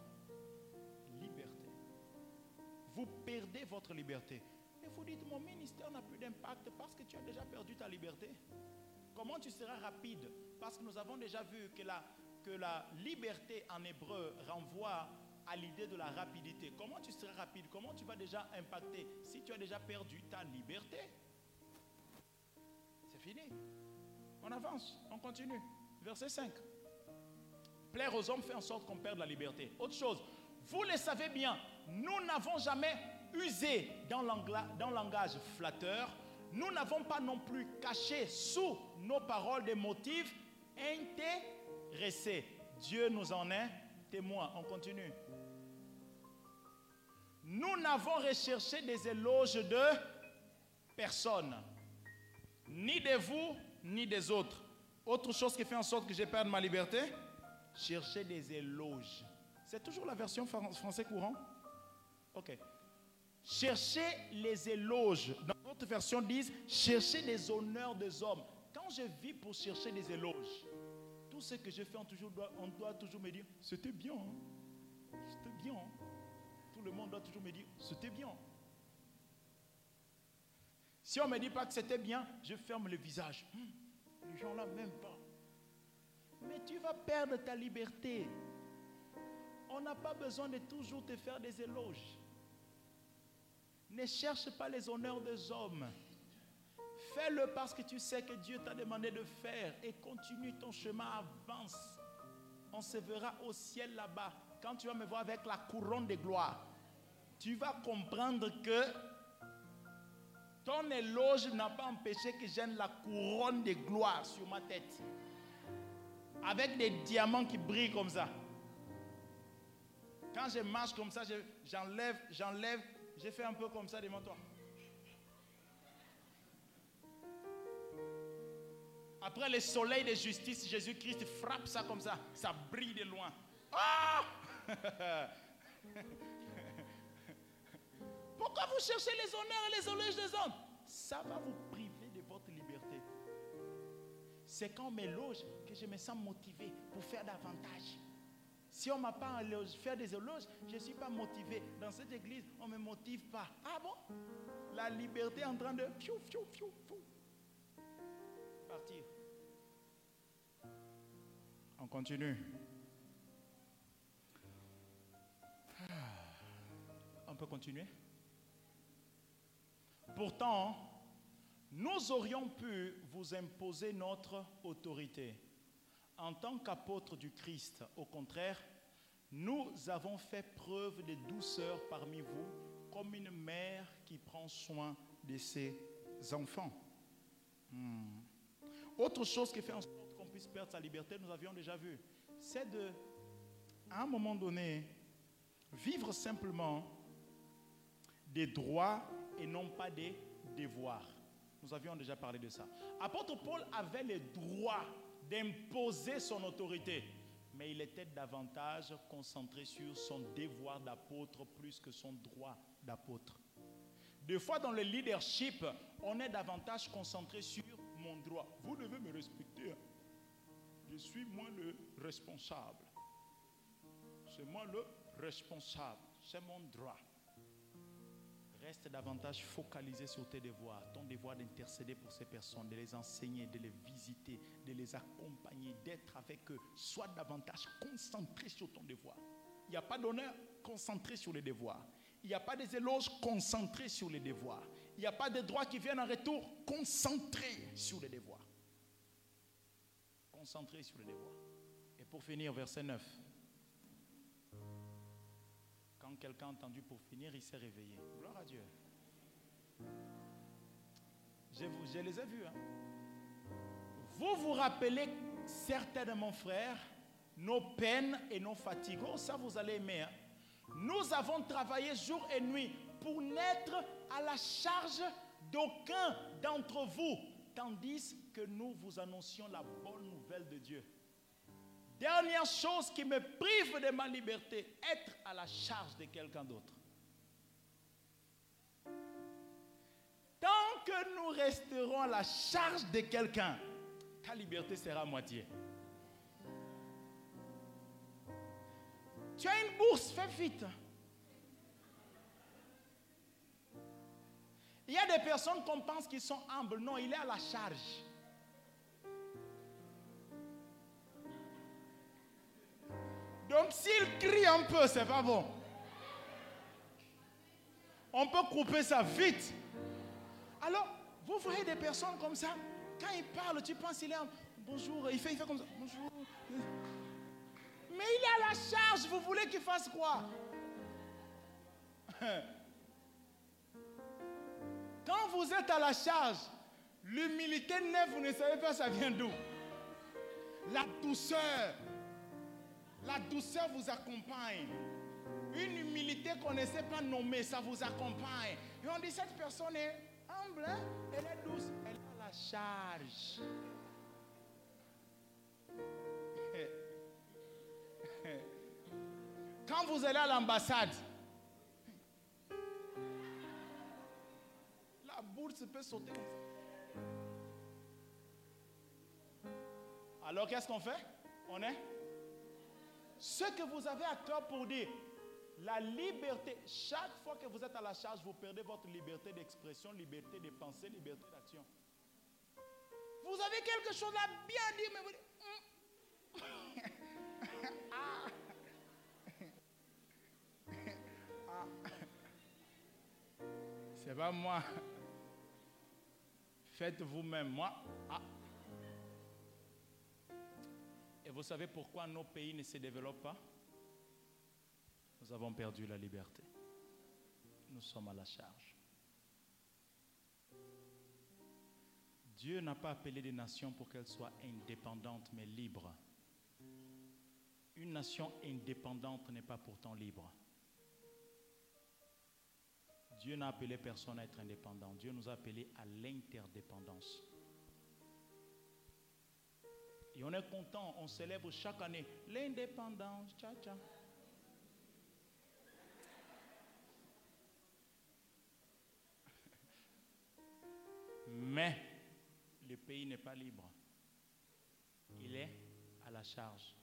Vous perdez votre liberté. Et vous dites, mon ministère n'a plus d'impact parce que tu as déjà perdu ta liberté. Comment tu seras rapide? Parce que nous avons déjà vu que la, que la liberté en hébreu renvoie à l'idée de la rapidité. Comment tu seras rapide? Comment tu vas déjà impacter si tu as déjà perdu ta liberté? C'est fini. On avance, on continue. Verset 5. Plaire aux hommes fait en sorte qu'on perde la liberté. Autre chose, vous le savez bien, nous n'avons jamais usé dans le langage flatteur nous n'avons pas non plus caché sous nos paroles des motifs intéressés. Dieu nous en est témoin. On continue. Nous n'avons recherché des éloges de personne, ni de vous, ni des autres. Autre chose qui fait en sorte que j'ai perdu ma liberté, chercher des éloges. C'est toujours la version français courant Ok. Chercher les éloges. Dans d'autres versions disent chercher les honneurs des hommes. Quand je vis pour chercher des éloges, tout ce que je fais, on, toujours doit, on doit toujours me dire c'était bien. Hein. C'était bien. Hein. Tout le monde doit toujours me dire c'était bien. Si on ne me dit pas que c'était bien, je ferme le visage. Hum, les gens là même pas. Mais tu vas perdre ta liberté. On n'a pas besoin de toujours te faire des éloges. Ne cherche pas les honneurs des hommes. Fais-le parce que tu sais que Dieu t'a demandé de faire et continue ton chemin, avance. On se verra au ciel là-bas. Quand tu vas me voir avec la couronne de gloire, tu vas comprendre que ton éloge n'a pas empêché que j'aie la couronne de gloire sur ma tête. Avec des diamants qui brillent comme ça. Quand je marche comme ça, j'enlève, j'enlève j'ai fait un peu comme ça devant toi. Après le soleil de justice, Jésus-Christ frappe ça comme ça. Ça brille de loin. Ah! Pourquoi vous cherchez les honneurs et les honneurs des hommes? Ça va vous priver de votre liberté. C'est quand on m'éloge que je me sens motivé pour faire davantage. Si on ne m'a pas fait des éloges, je ne suis pas motivé. Dans cette église, on ne me motive pas. Ah bon? La liberté est en train de partir. On continue. Ah. On peut continuer? Pourtant, nous aurions pu vous imposer notre autorité en tant qu'apôtre du Christ, au contraire, nous avons fait preuve de douceur parmi vous, comme une mère qui prend soin de ses enfants. Hmm. Autre chose qui fait en sorte qu'on puisse perdre sa liberté, nous avions déjà vu, c'est de, à un moment donné, vivre simplement des droits et non pas des devoirs. Nous avions déjà parlé de ça. Apôtre Paul avait les droits d'imposer son autorité. Mais il était davantage concentré sur son devoir d'apôtre plus que son droit d'apôtre. Des fois, dans le leadership, on est davantage concentré sur mon droit. Vous devez me respecter. Je suis moi le responsable. C'est moi le responsable. C'est mon droit. Reste davantage focalisé sur tes devoirs, ton devoir d'intercéder pour ces personnes, de les enseigner, de les visiter, de les accompagner, d'être avec eux. Sois davantage concentré sur ton devoir. Il n'y a pas d'honneur concentré sur les devoirs. Il n'y a pas des éloges concentrés sur les devoirs. Il n'y a pas de droits qui viennent en retour concentrés sur les devoirs. Concentré sur les devoirs. Et pour finir, verset 9. Quand quelqu'un a entendu pour finir, il s'est réveillé. Gloire à Dieu. Je, les ai vus. Hein. Vous vous rappelez certainement, frère, nos peines et nos fatigues. Oh, ça, vous allez aimer. Hein. Nous avons travaillé jour et nuit pour n'être à la charge d'aucun d'entre vous, tandis que nous vous annoncions la bonne nouvelle de Dieu. Dernière chose qui me prive de ma liberté, être à la charge de quelqu'un d'autre. Tant que nous resterons à la charge de quelqu'un, ta liberté sera à moitié. Tu as une bourse, fais vite. Il y a des personnes qu'on pense qu'ils sont humbles. Non, il est à la charge. Donc s'il crie un peu, c'est pas bon. On peut couper ça vite. Alors, vous voyez des personnes comme ça, quand il parle, tu penses qu'il est un bonjour, il fait, il fait comme ça, bonjour. Mais il est à la charge, vous voulez qu'il fasse quoi? Quand vous êtes à la charge, l'humilité neuve, vous ne savez pas ça vient d'où. La douceur, la douceur vous accompagne. Une humilité qu'on ne sait pas nommer, ça vous accompagne. Et on dit, cette personne est humble, hein? elle est douce, elle a la charge. Quand vous allez à l'ambassade, la bourse peut sauter. Alors qu'est-ce qu'on fait? On est ce que vous avez à cœur pour dire, la liberté, chaque fois que vous êtes à la charge, vous perdez votre liberté d'expression, liberté de pensée, liberté d'action. Vous avez quelque chose à bien dire, mais vous dites, ah. ah. C'est pas moi. Faites vous-même. Moi, ah. Et vous savez pourquoi nos pays ne se développent pas? Nous avons perdu la liberté. Nous sommes à la charge. Dieu n'a pas appelé des nations pour qu'elles soient indépendantes mais libres. Une nation indépendante n'est pas pourtant libre. Dieu n'a appelé personne à être indépendant. Dieu nous a appelés à l'interdépendance. Et on est content, on célèbre chaque année l'indépendance. Tcha, tcha. Mais le pays n'est pas libre. Il est à la charge.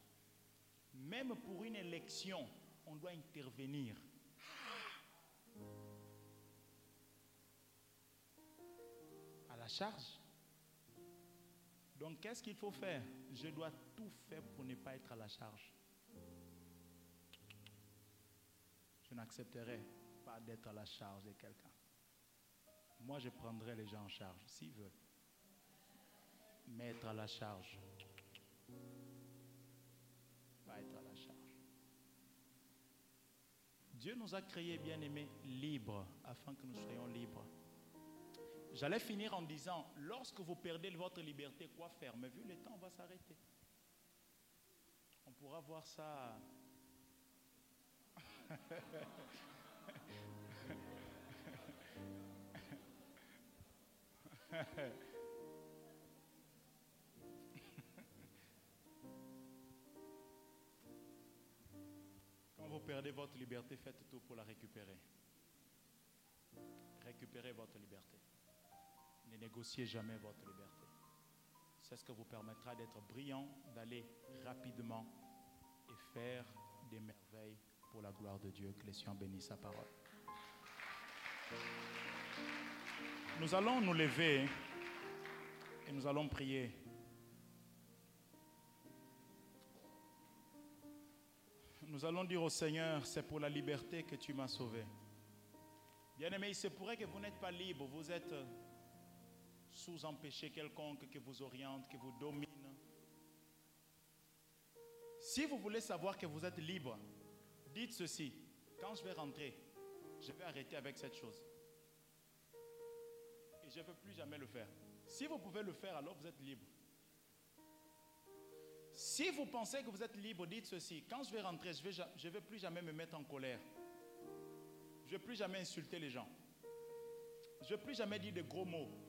Même pour une élection, on doit intervenir. À la charge. Donc qu'est-ce qu'il faut faire? Je dois tout faire pour ne pas être à la charge. Je n'accepterai pas d'être à la charge de quelqu'un. Moi, je prendrai les gens en charge, s'ils veulent. Mais être à la charge. Pas être à la charge. Dieu nous a créés, bien aimés, libres, afin que nous soyons libres. J'allais finir en disant, lorsque vous perdez votre liberté, quoi faire? Mais vu le temps, on va s'arrêter. On pourra voir ça. Quand vous perdez votre liberté, faites tout pour la récupérer. Récupérez votre liberté. Ne négociez jamais votre liberté. C'est ce que vous permettra d'être brillant, d'aller rapidement et faire des merveilles pour la gloire de Dieu. Que les cieux bénissent sa parole. Nous allons nous lever et nous allons prier. Nous allons dire au Seigneur, c'est pour la liberté que tu m'as sauvé. Bien-aimé, il se pourrait que vous n'êtes pas libre, vous êtes sous un péché quelconque qui vous oriente, qui vous domine. Si vous voulez savoir que vous êtes libre, dites ceci. Quand je vais rentrer, je vais arrêter avec cette chose. Et je ne veux plus jamais le faire. Si vous pouvez le faire, alors vous êtes libre. Si vous pensez que vous êtes libre, dites ceci. Quand je vais rentrer, je ne vais, plus jamais me mettre en colère. Je ne vais plus jamais insulter les gens. Je ne vais plus jamais dire de gros mots.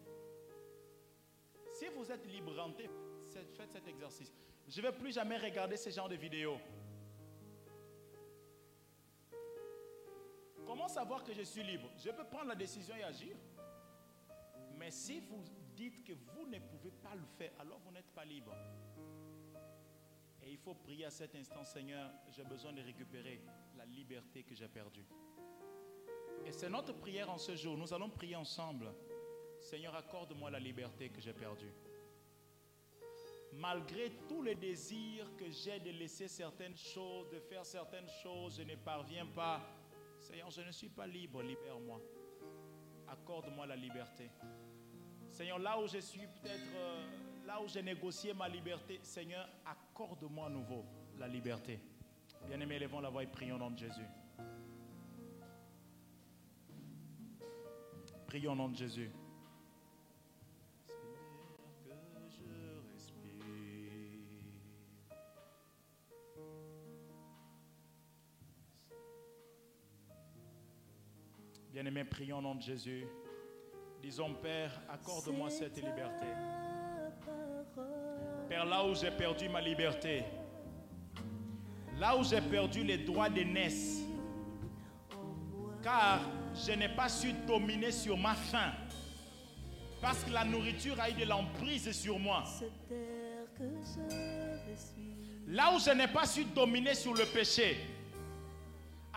Si vous êtes libre, rentrez, faites cet exercice. Je ne vais plus jamais regarder ce genre de vidéos. Comment savoir que je suis libre? Je peux prendre la décision et agir. Mais si vous dites que vous ne pouvez pas le faire, alors vous n'êtes pas libre. Et il faut prier à cet instant, Seigneur, j'ai besoin de récupérer la liberté que j'ai perdue. Et c'est notre prière en ce jour. Nous allons prier ensemble. Seigneur, accorde-moi la liberté que j'ai perdue. Malgré tous les désirs que j'ai de laisser certaines choses, de faire certaines choses, je ne parviens pas. Seigneur, je ne suis pas libre, libère-moi. Accorde-moi la liberté. Seigneur, là où je suis peut-être... Euh, là où j'ai négocié ma liberté, Seigneur, accorde-moi à nouveau la liberté. Bien-aimés, élevons la voix et prions au nom de Jésus. Prions au nom de Jésus. Bien-aimés, prions au nom de Jésus. Disons, Père, accorde-moi cette liberté. Père, là où j'ai perdu ma liberté, là où j'ai perdu les droits d'aînesse, car je n'ai pas su dominer sur ma faim, parce que la nourriture a eu de l'emprise sur moi. Là où je n'ai pas su dominer sur le péché,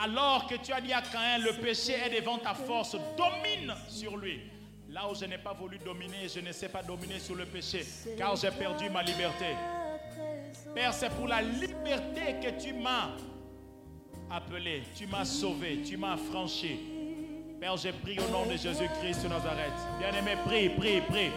alors que tu as dit à Caïn, le péché est devant ta force, domine sur lui. Là où je n'ai pas voulu dominer, je ne sais pas dominer sur le péché, car j'ai perdu ma liberté. Père, c'est pour la liberté que tu m'as appelé, tu m'as sauvé, tu m'as franchi. Père, j'ai pris au nom de Jésus-Christ de Nazareth. Bien-aimé, prie, prie, prie.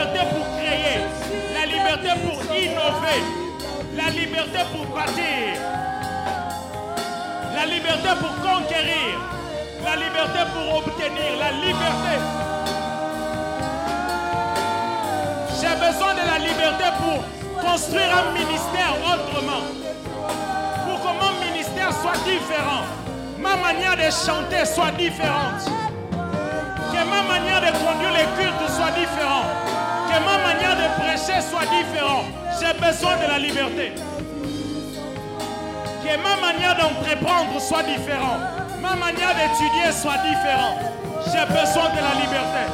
liberté pour créer, la liberté pour innover, la liberté pour bâtir, la liberté pour conquérir, la liberté pour obtenir, la liberté. J'ai besoin de la liberté pour construire un ministère autrement, pour que mon ministère soit différent, ma manière de chanter soit différente, que ma manière de conduire les cultes soit différente. Que ma manière de prêcher soit différente. J'ai besoin de la liberté. Que ma manière d'entreprendre soit différente. Ma manière d'étudier soit différente. J'ai besoin de la liberté.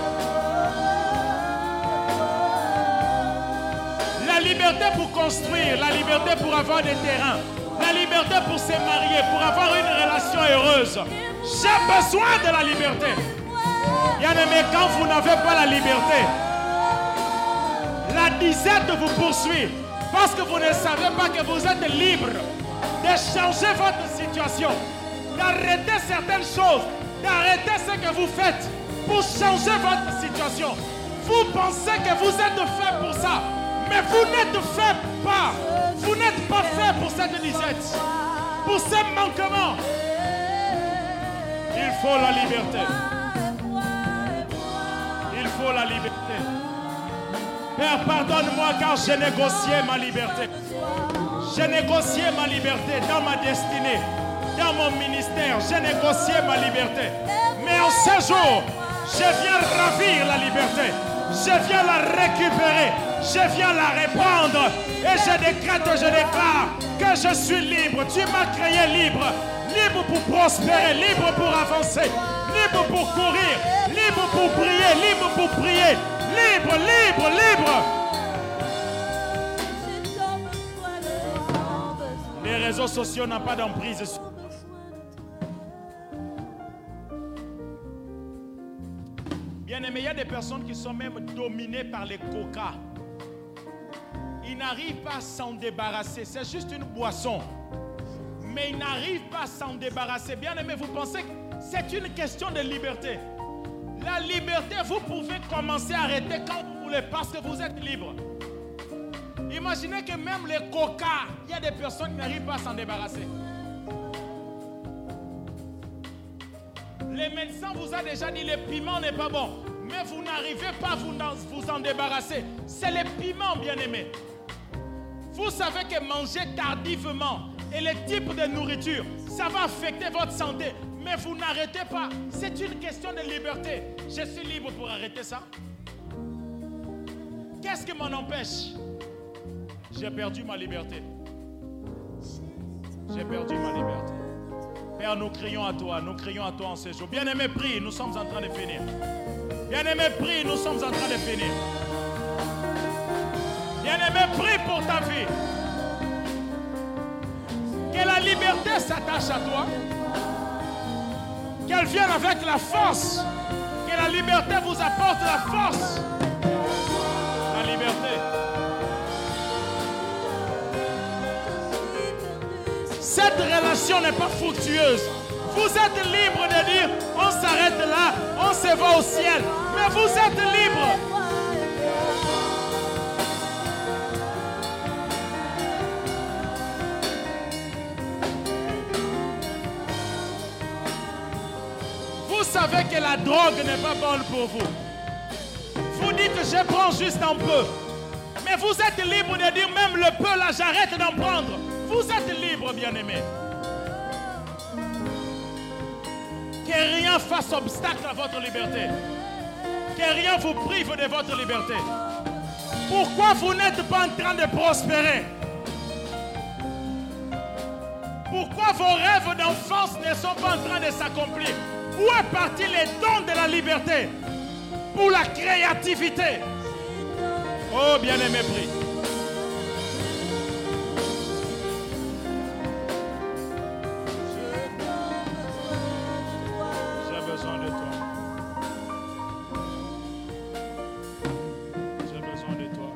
La liberté pour construire, la liberté pour avoir des terrains, la liberté pour se marier, pour avoir une relation heureuse. J'ai besoin de la liberté. Bien aimé, quand vous n'avez pas la liberté, misère de vous poursuit parce que vous ne savez pas que vous êtes libre de changer votre situation, d'arrêter certaines choses, d'arrêter ce que vous faites pour changer votre situation. Vous pensez que vous êtes fait pour ça, mais vous n'êtes fait pas. Vous n'êtes pas fait pour cette disette, pour ce manquement. Il faut la liberté. Il faut la liberté. Père, pardonne-moi car j'ai négocié ma liberté. J'ai négocié ma liberté dans ma destinée, dans mon ministère. J'ai négocié ma liberté. Mais en ce jour, je viens ravir la liberté. Je viens la récupérer. Je viens la répandre. Et je décrète, je déclare que je suis libre. Tu m'as créé libre. Libre pour prospérer, libre pour avancer, libre pour courir, libre pour prier, libre pour prier. Libre, libre, libre. Les réseaux sociaux n'ont pas d'emprise sur Bien aimé, il y a des personnes qui sont même dominées par les coca. Ils n'arrivent pas à s'en débarrasser. C'est juste une boisson. Mais ils n'arrivent pas à s'en débarrasser. Bien aimé, vous pensez que c'est une question de liberté. La liberté, vous pouvez commencer à arrêter quand vous voulez parce que vous êtes libre. Imaginez que même les coca, il y a des personnes qui n'arrivent pas à s'en débarrasser. Les médecins vous ont déjà dit le piment n'est pas bon. Mais vous n'arrivez pas à vous, en débarrasser. C'est les piments, bien aimés. Vous savez que manger tardivement et les types de nourriture, ça va affecter votre santé. Mais vous n'arrêtez pas. C'est une question de liberté. Je suis libre pour arrêter ça. Qu'est-ce qui m'en empêche? J'ai perdu ma liberté. J'ai perdu ma liberté. Père, nous crions à toi, nous crions à toi en ce jour. Bien-aimé, prie, nous sommes en train de finir. Bien-aimé, prie, nous sommes en train de finir. Bien-aimé, prie pour ta vie. Que la liberté s'attache à toi. Qu'elle avec la force. Que la liberté vous apporte la force. La liberté. Cette relation n'est pas fructueuse. Vous êtes libre de dire, on s'arrête là, on se va au ciel. Mais vous êtes libre. Savez que la drogue n'est pas bonne pour vous. Vous dites, je prends juste un peu. Mais vous êtes libre de dire, même le peu là, j'arrête d'en prendre. Vous êtes libre, bien-aimé. Que rien fasse obstacle à votre liberté. Que rien vous prive de votre liberté. Pourquoi vous n'êtes pas en train de prospérer? Pourquoi vos rêves d'enfance ne sont pas en train de s'accomplir? Où est parti les dons de la liberté pour la créativité Oh, bien-aimé, prie. J'ai besoin de toi. J'ai besoin de toi.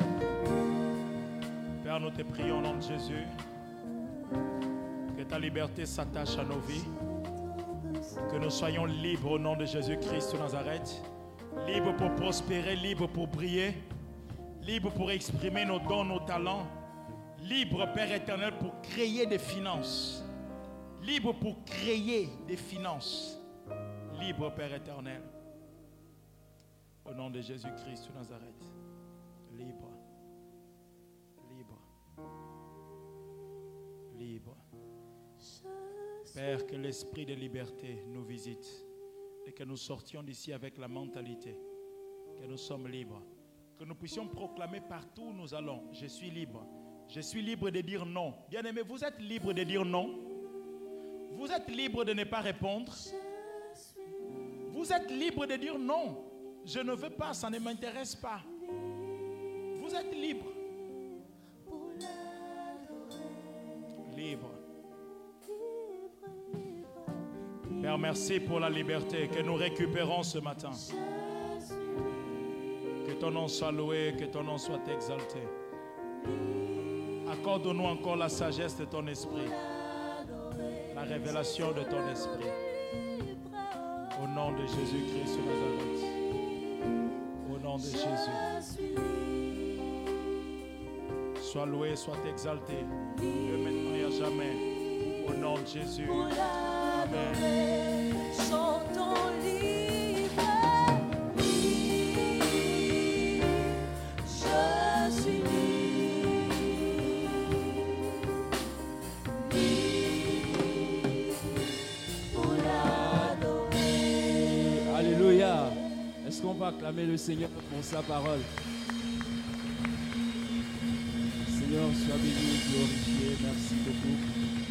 Père, nous te prions au nom de Jésus. Que ta liberté s'attache à nos vies. Que nous soyons libres au nom de Jésus-Christ de Nazareth. Libres pour prospérer, libres pour briller. Libres pour exprimer nos dons, nos talents. Libres, Père éternel, pour créer des finances. Libres pour créer des finances. Libre, Père éternel. Au nom de Jésus-Christ de Nazareth. Libre. Libre. Libre. Père, que l'esprit de liberté nous visite et que nous sortions d'ici avec la mentalité que nous sommes libres. Que nous puissions proclamer partout où nous allons, je suis libre. Je suis libre de dire non. Bien-aimé, vous êtes libre de dire non. Vous êtes libre de ne pas répondre. Vous êtes libre de dire non. Je ne veux pas, ça ne m'intéresse pas. Vous êtes libre. merci pour la liberté que nous récupérons ce matin. Que ton nom soit loué, que ton nom soit exalté. Accorde-nous encore la sagesse de ton esprit, la révélation de ton esprit. Au nom de Jésus-Christ de Nazareth. Au nom de Jésus. Sois loué, sois exalté. De maintenant et à jamais. Au nom de Jésus. Chantons l'hyper-lui. Je suis l'hiver. Pour. Alléluia. Est-ce qu'on va acclamer le Seigneur pour sa parole? Seigneur, sois béni, glorifié. Merci beaucoup.